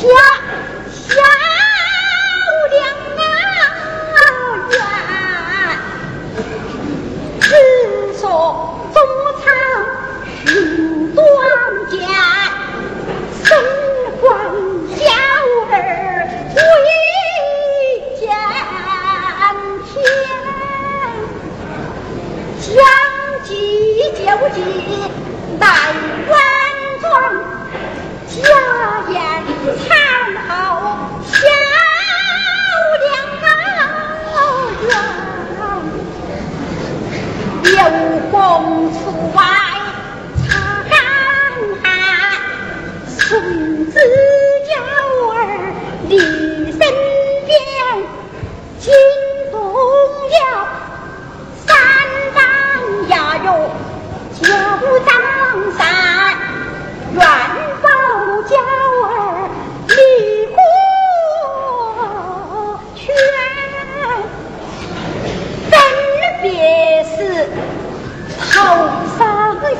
Yeah.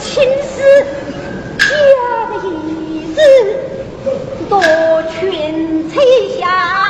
青丝加个一字夺裙天下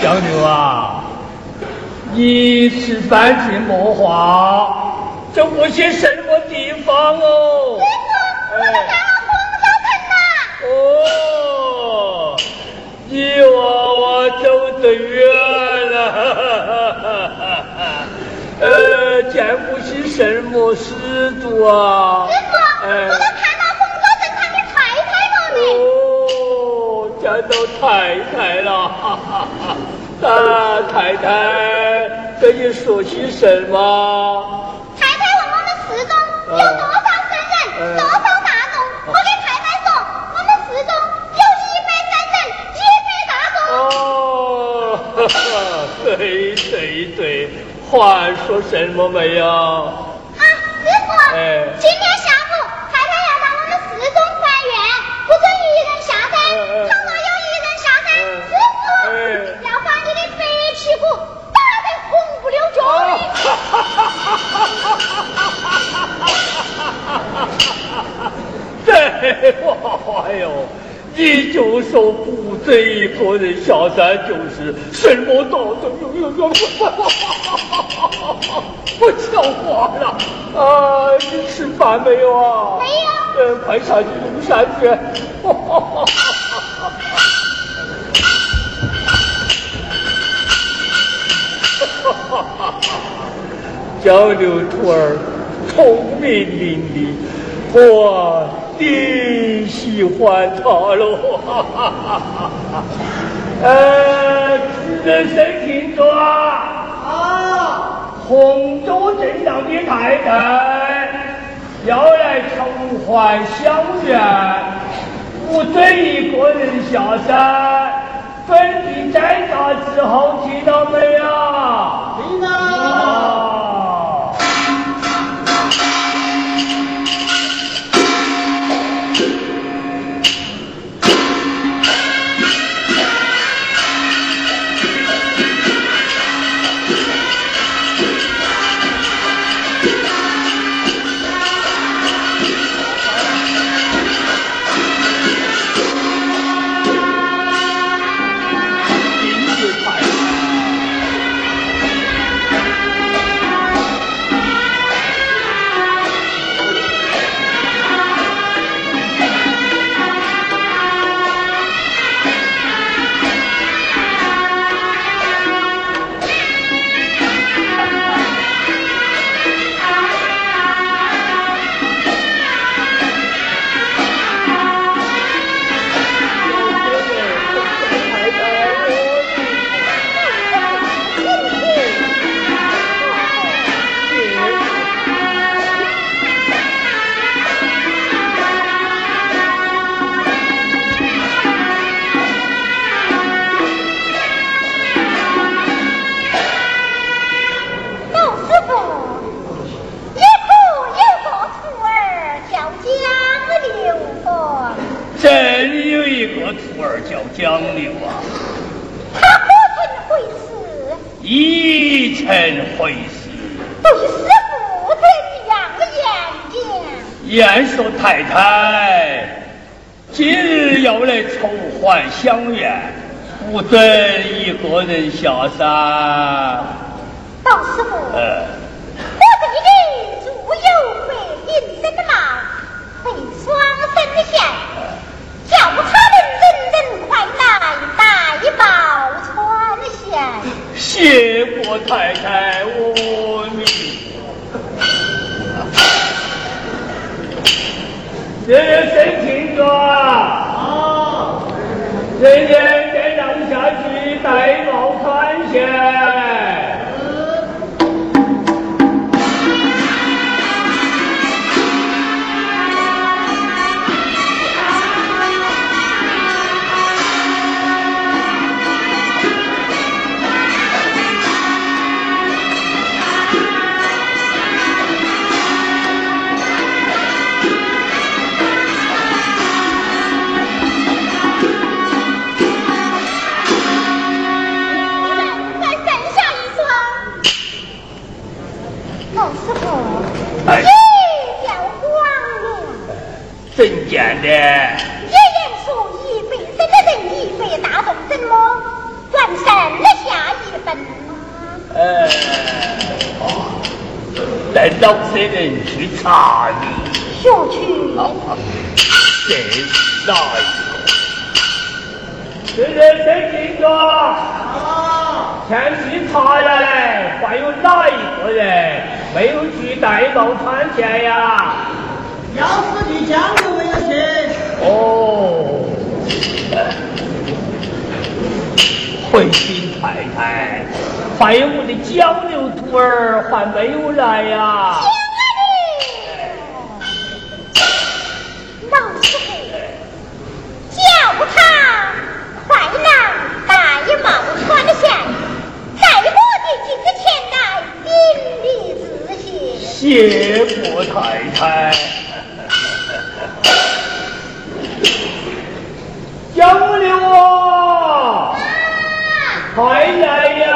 小牛啊！你吃饭去莫话，这我些什么地方哦？师傅，我看到红烧城了。哦，你娃娃走得远了，呃，见不起什么师徒啊？师傅，我都看到红烧城他的太太了呢。见到太太了，哈哈哈！大太太跟你说些什么？太太问我们寺中有多少僧人，多少大众？我给太太说，我们寺中有一百僧人，一百大众。哦，哈哈，对对对，话说什么没有？哎呦，你就说不准一个人下山，就是什么道理？不讲话了啊！你吃饭没有啊？没有。嗯，快下去用膳去。哈哈，交流徒儿聪明伶俐，我你喜欢他喽！呃，人生听着啊，啊，洪州镇上的太太要来重还乡愿，不准一个人下山。本地摘茶之后，听到没有？听到。太太今日要来重还乡愿，不准一个人下山。老实人去？查你，学去这是哪一个？人人申请着。啊！前去查下来，还有哪一个人没有去戴帽穿线呀？要是你讲究没有去，哦，回心太太，还有我的交流徒儿？还没有来呀师傅，叫他快拿戴帽穿线，在我的镜子前来顶礼自谢。谢过太太。交流啊，快来呀！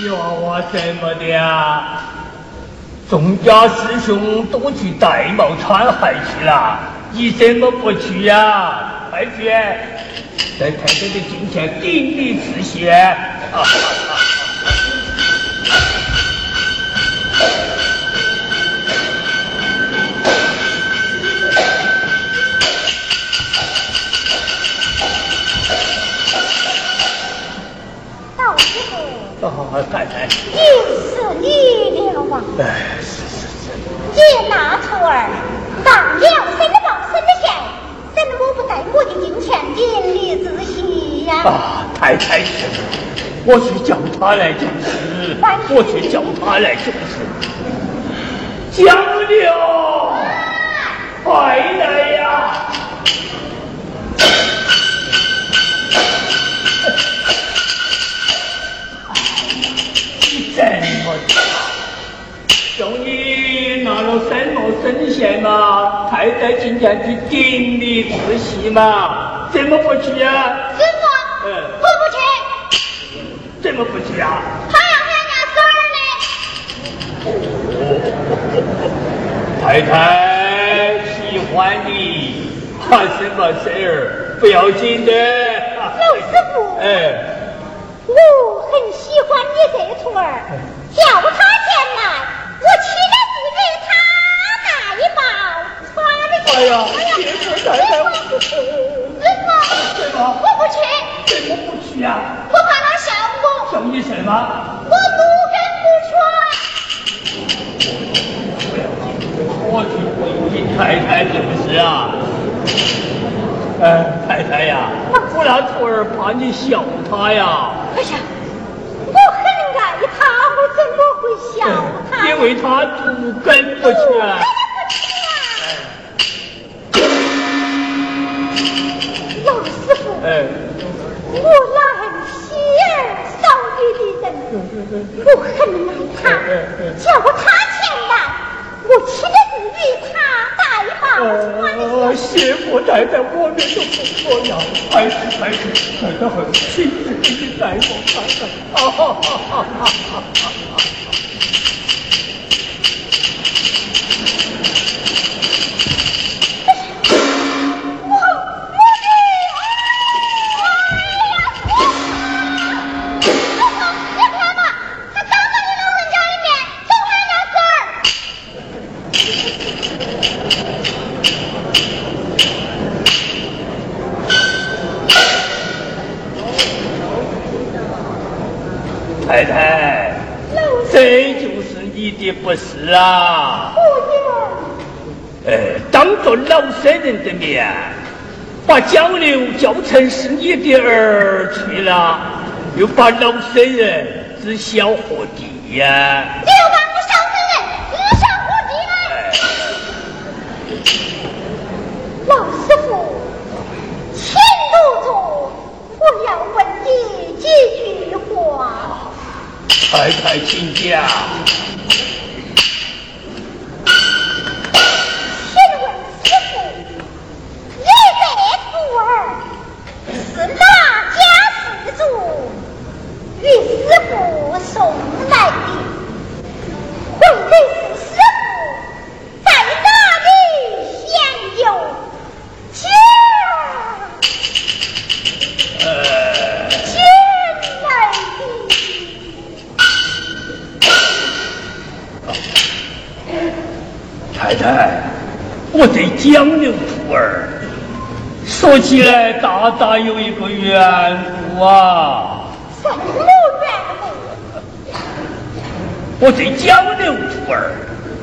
你问我什么的呀？众家师兄都去戴帽穿鞋去了，你怎么不去呀？快去，在太太的镜前顶礼致谢。啊老师傅，啊，太太，又是你了啊！呀？啊，太太是，我去叫他来就是，我去叫他来就是。江流，快来呀！你怎么大，终于拿了什么圣贤嘛？太太今天去顶礼致谢嘛？怎么不去呀、师傅，嗯我不去，怎么不去啊？他要俺家孙儿呢。太太喜欢你，怕什么事儿？不要紧的。老师傅，哎，我很喜欢你这徒儿，叫他前来，我岂不是给他戴帽穿的哎呀，哎呀，谢谢师。傅，师傅，我不去，怎么不去呀、我怕他笑什么？我不跟不我去回应太太是不是啊？哎，太太呀，我那徒儿怕你笑他呀。哎呀，我很爱他，我怎么会笑他？因为他不跟不去我很爱他，叫他前来，我岂不与他戴帽穿呃，谢父太太，我们。都不错呀。还是还是，太太很亲自给你带过看看。啊哈哈哈哈哈哈！不是啊！夫人，呃，当着老僧人的面，把江流叫成是你的儿去了，又把老僧人指小何地呀！我这交流徒儿，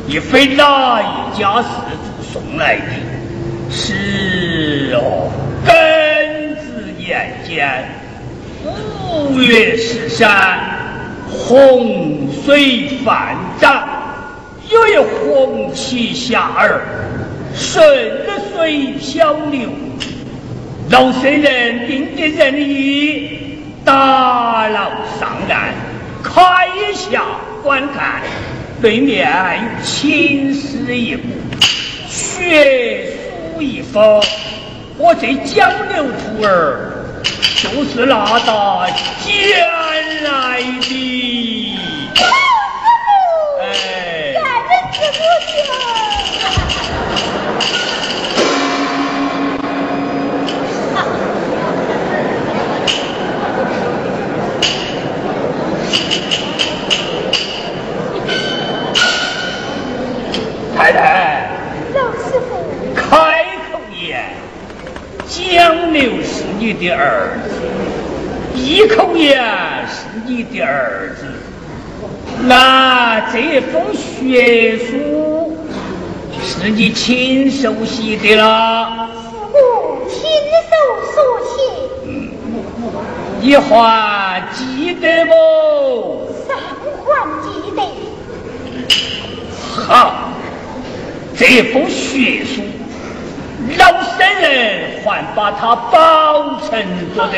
也非哪一家世主送来的，是哦，庚子年间，五月十三，洪水泛涨，有一红旗下儿。顺着水小流，老僧人定的仁义，打捞，观看，对面有青丝一部，血书一封。我这江流徒儿，就是那大捡来的。太太，老师傅，开口言，江流是你的儿子，闭口言是你的儿子。那这封血书是你亲手写的啦？是我亲手所写。嗯，你还记得不？三还记得。好。这封血书，老僧人还把它保存着的，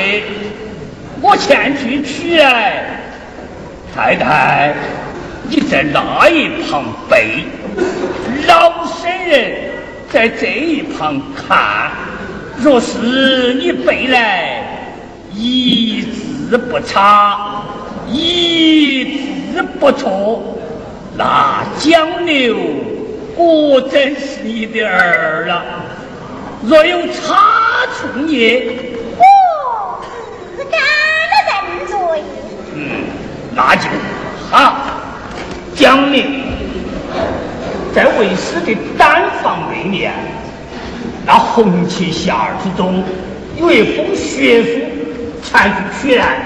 我前去取来。太太，你在那一旁背，老僧人在这一旁看。若是你背来一字不差，一字不错，那江流。果真是你的儿了，若有差错也，我自敢的认罪。嗯，那就好。将你在为师的丹房内面，那红旗下儿之中有一封血书，传去取来。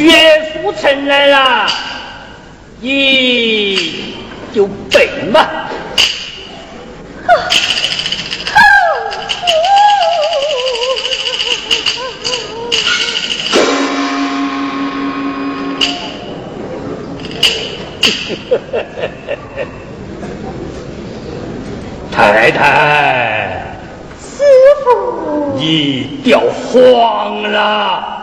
血书呈来了，你就背嘛。太太。师傅你掉黄了，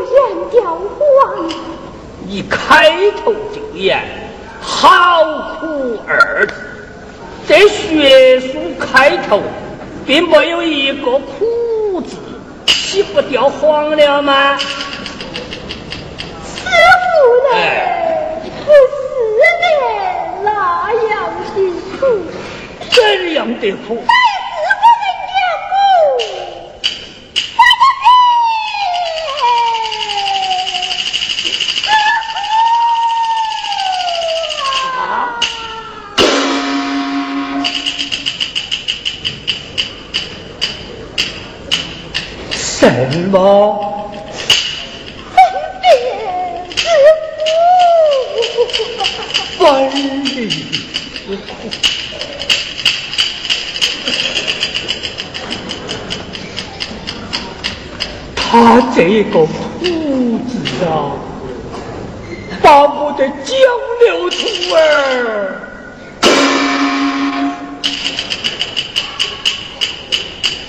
我眼掉黄了。你开头就言好苦二字，这学书开头并没有一个苦字，岂不掉黄了吗？师傅呢？不是的，那样的苦？怎样的苦？什么？分别之苦，分离之苦。他这个苦字啊，把我的江流徒儿。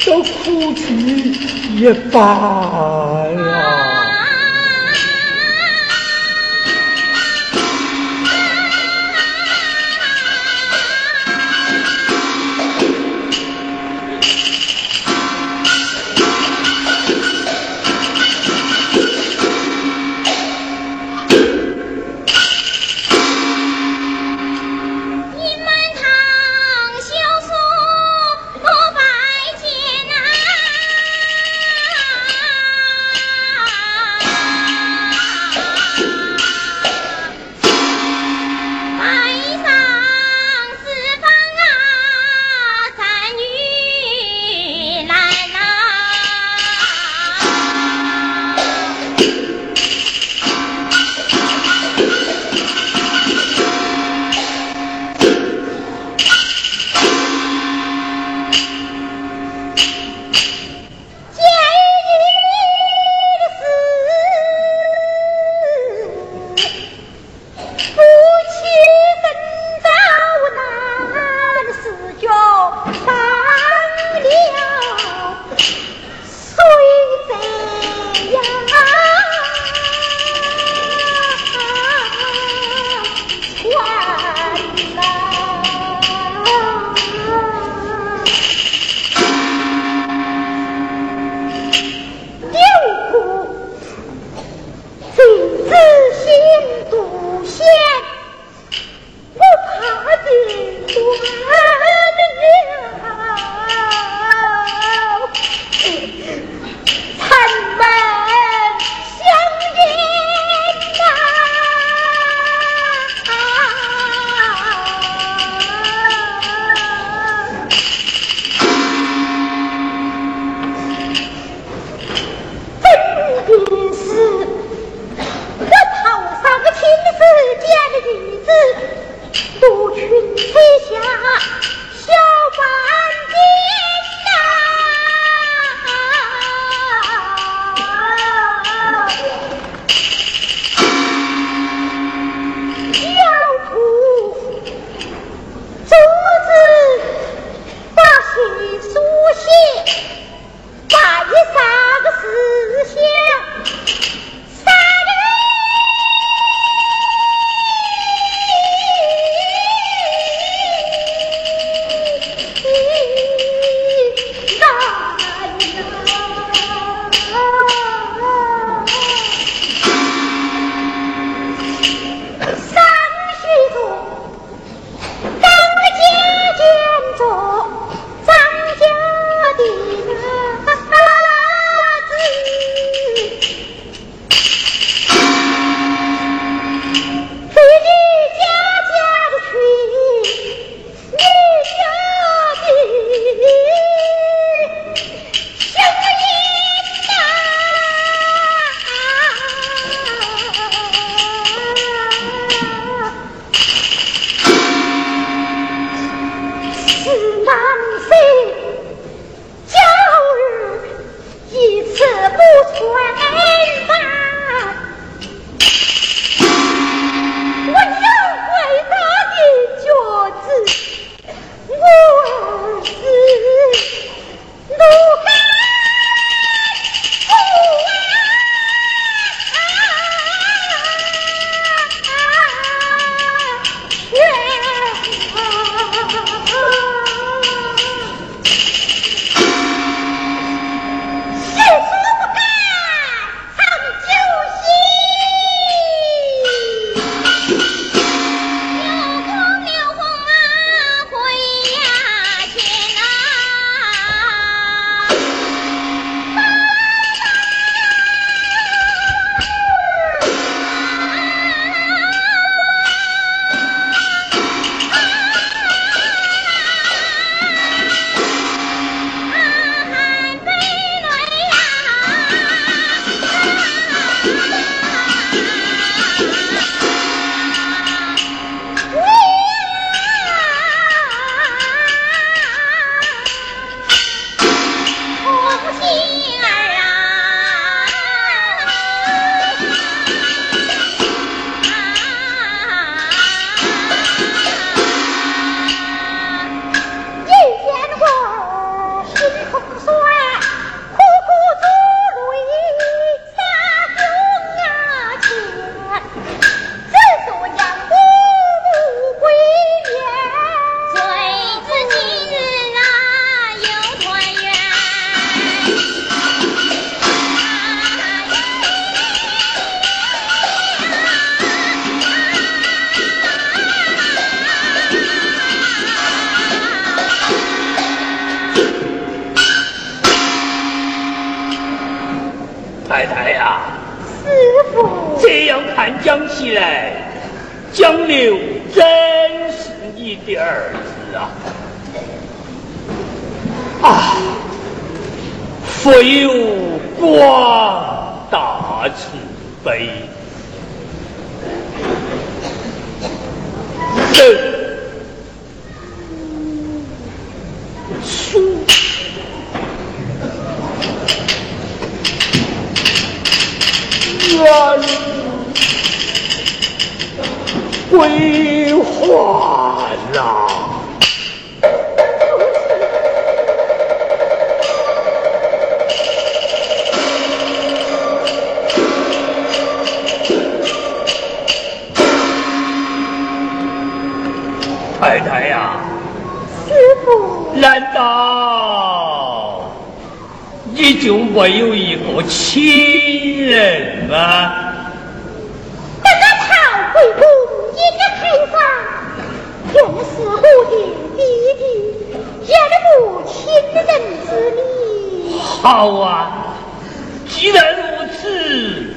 都哭去也罢了。归还老太太呀，师傅，难道你就没有一个亲人吗？好啊。既然如此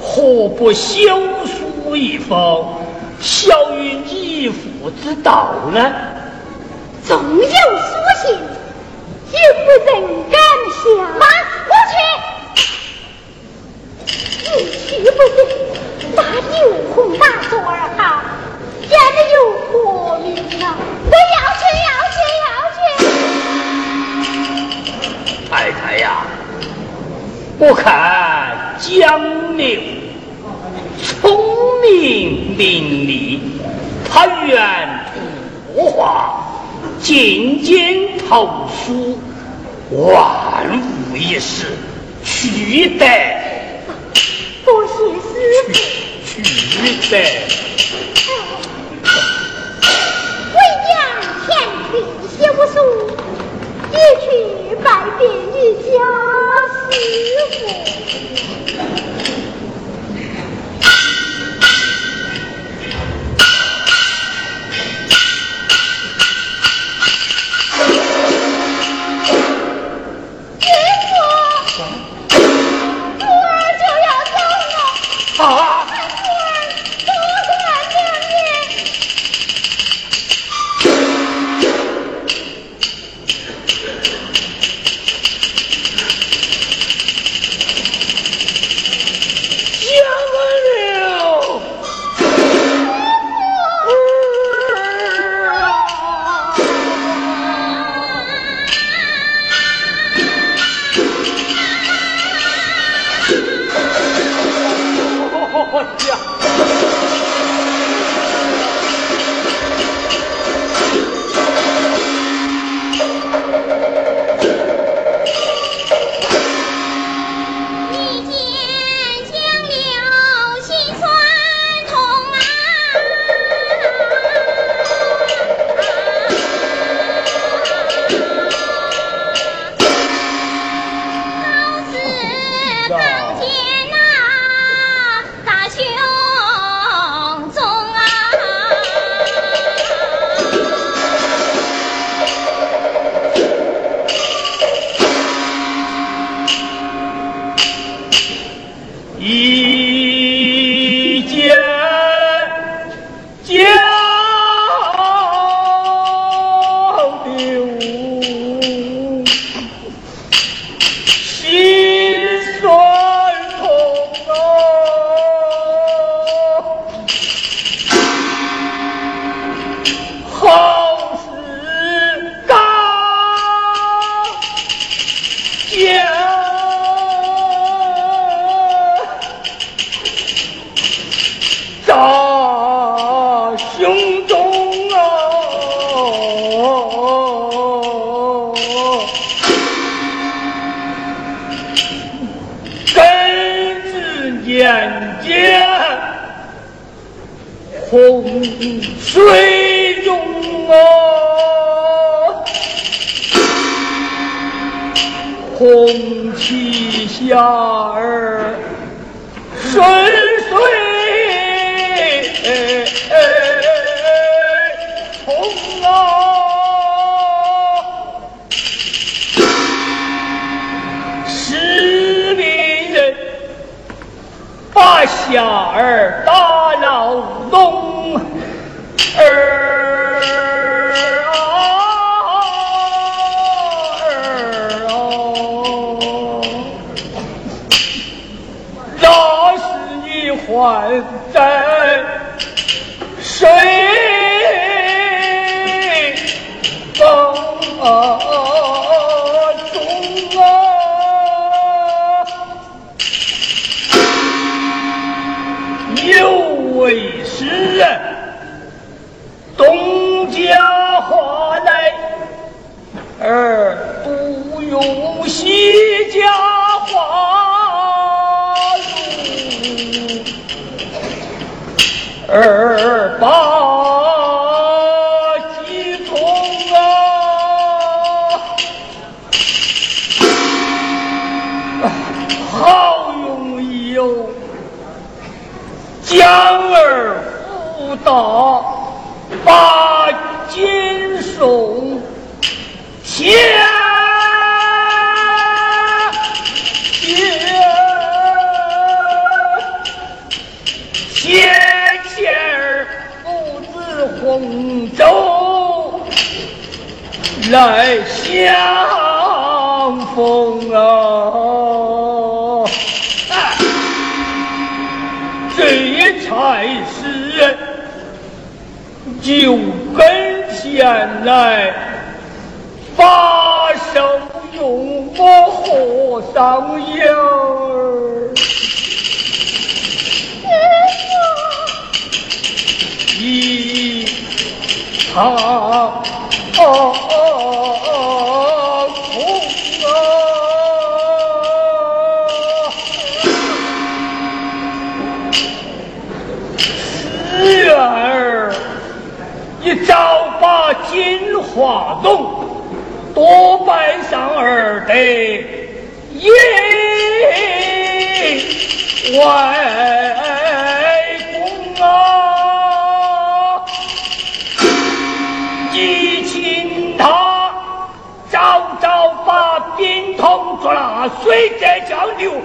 何不修书一封孝于义父之道呢？我看江流聪明伶俐他愿不画进京投书万无一失取得而把。将而复大，来相逢啊！这。才是就跟前来把手用我和尚样儿，一他。早把金花洞多拜上二德爷外公啊！一请他早早把冰桶抓水在江流。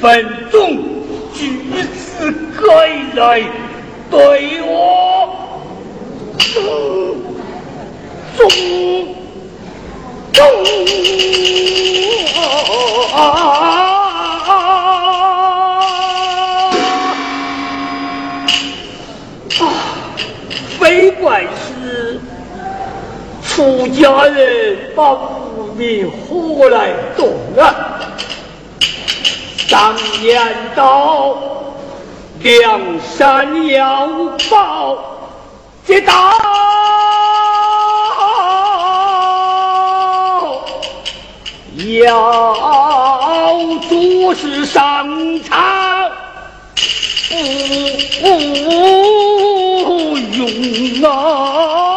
分钟，句子改来对我中中啊！非怪是出家人把无名火来动啊！常言道，梁山要报这大要做事上场不用啊。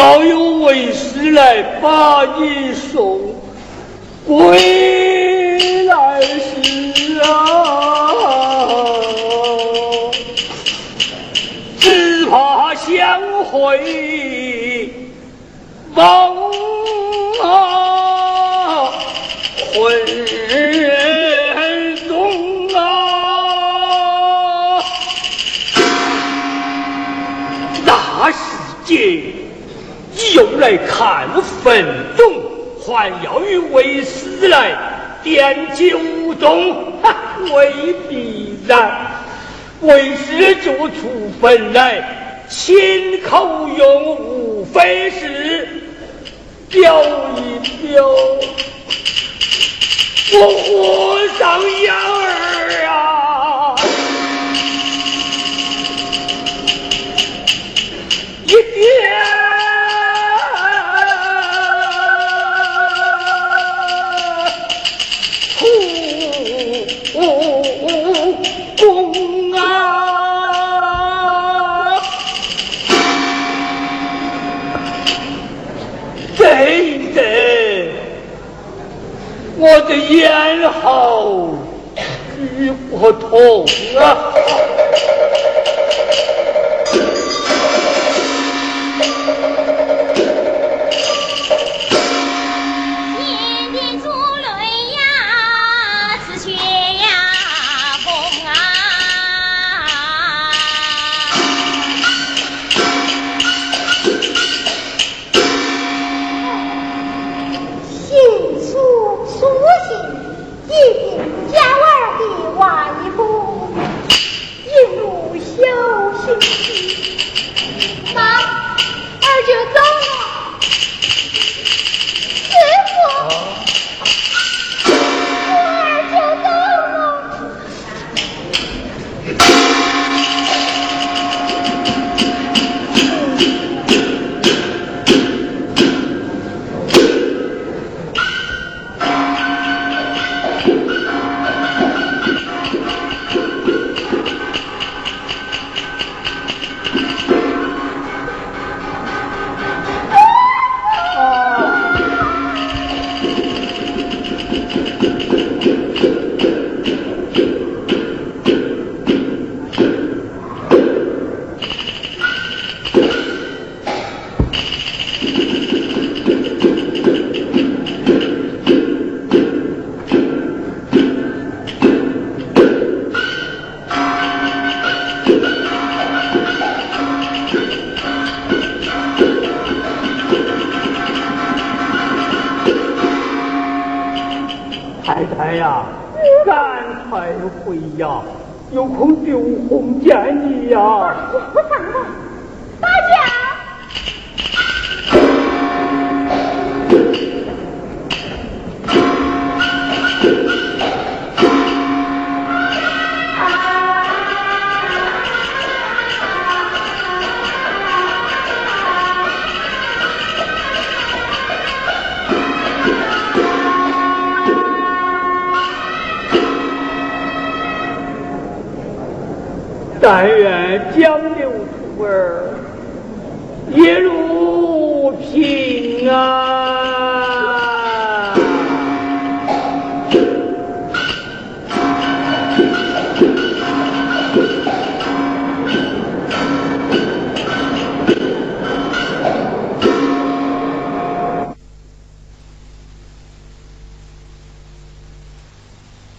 早有为师来把你送归来时啊，只怕相会梦啊魂中啊，那世界。又来看坟冢，还要与为师来点酒盅，未必然。为师就出坟来，亲口用，无非是表一表我和尚样我的咽喉举不痛啊！